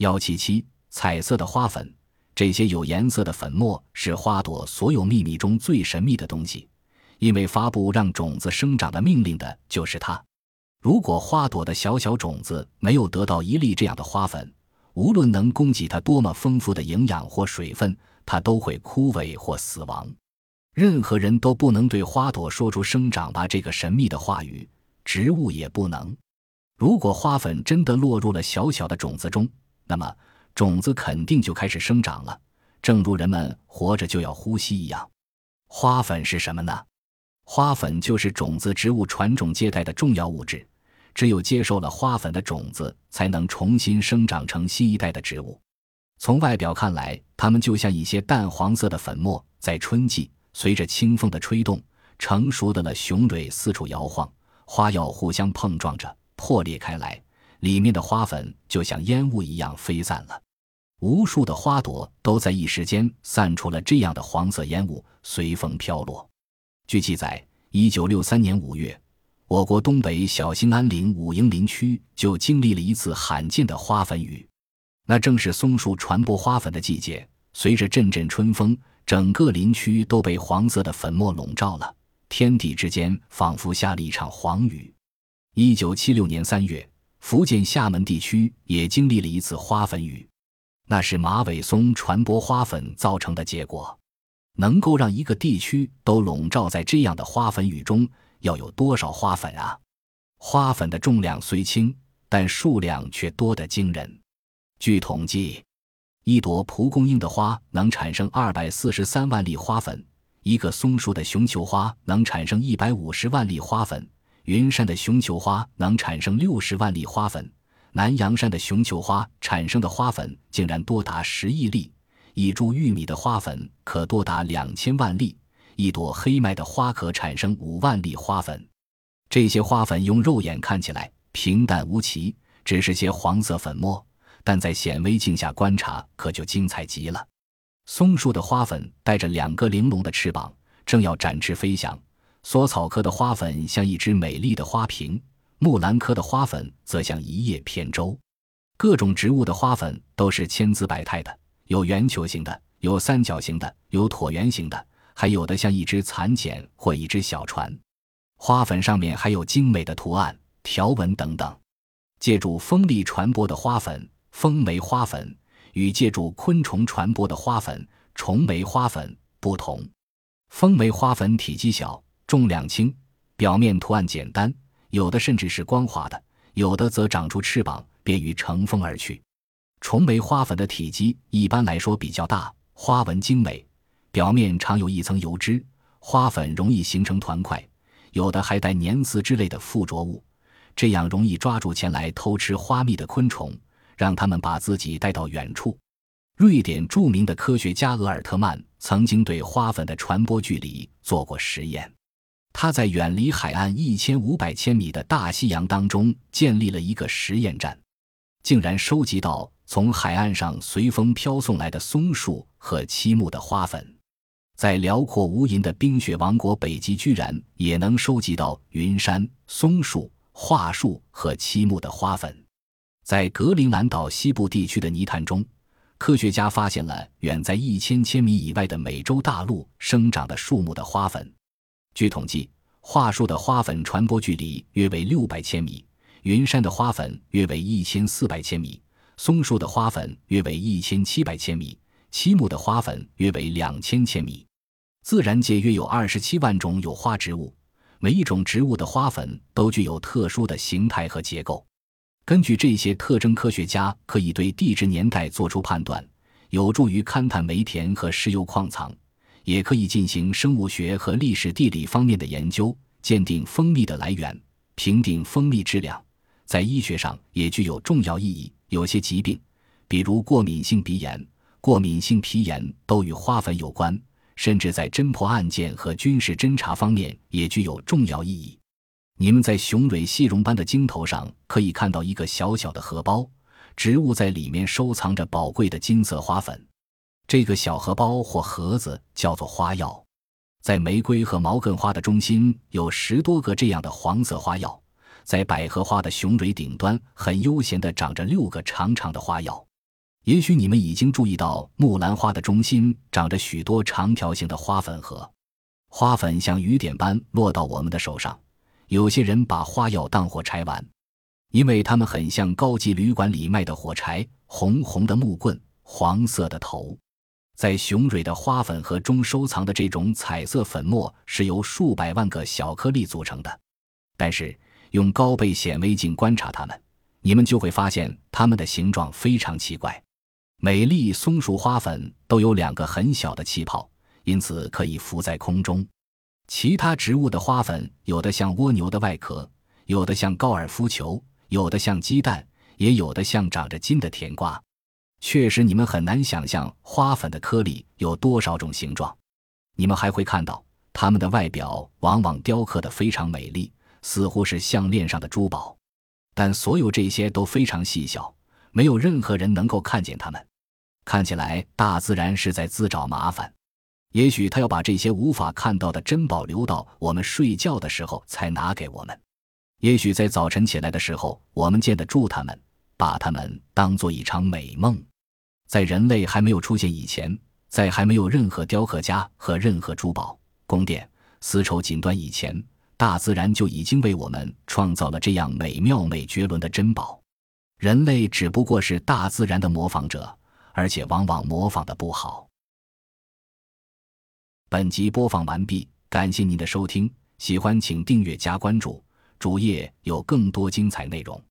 幺七七，彩色的花粉，这些有颜色的粉末是花朵所有秘密中最神秘的东西，因为发布让种子生长的命令的就是它。如果花朵的小小种子没有得到一粒这样的花粉，无论能供给它多么丰富的营养或水分，它都会枯萎或死亡。任何人都不能对花朵说出“生长吧”这个神秘的话语，植物也不能。如果花粉真的落入了小小的种子中，那么种子肯定就开始生长了，正如人们活着就要呼吸一样。花粉是什么呢？花粉就是种子植物传种接代的重要物质。只有接受了花粉的种子，才能重新生长成新一代的植物。从外表看来，它们就像一些淡黄色的粉末，在春季随着清风的吹动，成熟的了雄蕊四处摇晃，花药互相碰撞着破裂开来，里面的花粉就像烟雾一样飞散了。无数的花朵都在一时间散出了这样的黄色烟雾，随风飘落。据记载，一九六三年五月。我国东北小兴安岭武营林区就经历了一次罕见的花粉雨，那正是松树传播花粉的季节。随着阵阵春风，整个林区都被黄色的粉末笼罩了，天地之间仿佛下了一场黄雨。一九七六年三月，福建厦门地区也经历了一次花粉雨，那是马尾松传播花粉造成的结果。能够让一个地区都笼罩在这样的花粉雨中。要有多少花粉啊？花粉的重量虽轻，但数量却多得惊人。据统计，一朵蒲公英的花能产生二百四十三万粒花粉，一个松树的雄球花能产生一百五十万粒花粉，云杉的雄球花能产生六十万粒花粉，南洋杉的雄球花产生的花粉竟然多达十亿粒，一株玉米的花粉可多达两千万粒。一朵黑麦的花可产生五万粒花粉，这些花粉用肉眼看起来平淡无奇，只是些黄色粉末，但在显微镜下观察可就精彩极了。松树的花粉带着两个玲珑的翅膀，正要展翅飞翔；索草科的花粉像一只美丽的花瓶，木兰科的花粉则像一叶扁舟。各种植物的花粉都是千姿百态的，有圆球形的，有三角形的，有椭圆形的。还有的像一只蚕茧或一只小船，花粉上面还有精美的图案、条纹等等。借助风力传播的花粉——风媒花粉，与借助昆虫传播的花粉——虫媒花粉不同。风媒花粉体积小，重量轻，表面图案简单，有的甚至是光滑的，有的则长出翅膀，便于乘风而去。虫媒花粉的体积一般来说比较大，花纹精美。表面常有一层油脂，花粉容易形成团块，有的还带粘丝之类的附着物，这样容易抓住前来偷吃花蜜的昆虫，让它们把自己带到远处。瑞典著名的科学家厄尔特曼曾经对花粉的传播距离做过实验，他在远离海岸一千五百千米的大西洋当中建立了一个实验站，竟然收集到从海岸上随风飘送来的松树和漆木的花粉。在辽阔无垠的冰雪王国北极，居然也能收集到云杉、松树、桦树和漆木的花粉。在格陵兰岛西部地区的泥潭中，科学家发现了远在一千千米以外的美洲大陆生长的树木的花粉。据统计，桦树的花粉传播距离约为六百千米，云杉的花粉约为一千四百千米，松树的花粉约为一千七百千米，漆木的花粉约为两千千米。自然界约有二十七万种有花植物，每一种植物的花粉都具有特殊的形态和结构。根据这些特征，科学家可以对地质年代做出判断，有助于勘探煤田和石油矿藏，也可以进行生物学和历史地理方面的研究，鉴定蜂蜜的来源，评定蜂蜜质量。在医学上也具有重要意义。有些疾病，比如过敏性鼻炎、过敏性皮炎，都与花粉有关。甚至在侦破案件和军事侦察方面也具有重要意义。你们在雄蕊细绒般的茎头上可以看到一个小小的荷包，植物在里面收藏着宝贵的金色花粉。这个小荷包或盒子叫做花药。在玫瑰和毛茛花的中心有十多个这样的黄色花药，在百合花的雄蕊顶端很悠闲地长着六个长长的花药。也许你们已经注意到，木兰花的中心长着许多长条形的花粉核，花粉像雨点般落到我们的手上。有些人把花药当火柴玩，因为它们很像高级旅馆里卖的火柴，红红的木棍，黄色的头。在雄蕊的花粉核中收藏的这种彩色粉末是由数百万个小颗粒组成的。但是用高倍显微镜观察它们，你们就会发现它们的形状非常奇怪。每粒松树花粉都有两个很小的气泡，因此可以浮在空中。其他植物的花粉有的像蜗牛的外壳，有的像高尔夫球，有的像鸡蛋，也有的像长着筋的甜瓜。确实，你们很难想象花粉的颗粒有多少种形状。你们还会看到它们的外表往往雕刻得非常美丽，似乎是项链上的珠宝。但所有这些都非常细小，没有任何人能够看见它们。看起来，大自然是在自找麻烦。也许他要把这些无法看到的珍宝留到我们睡觉的时候才拿给我们。也许在早晨起来的时候，我们见得住它们，把它们当做一场美梦。在人类还没有出现以前，在还没有任何雕刻家和任何珠宝宫殿、丝绸锦缎以前，大自然就已经为我们创造了这样美妙美绝伦的珍宝。人类只不过是大自然的模仿者。而且往往模仿的不好。本集播放完毕，感谢您的收听，喜欢请订阅加关注，主页有更多精彩内容。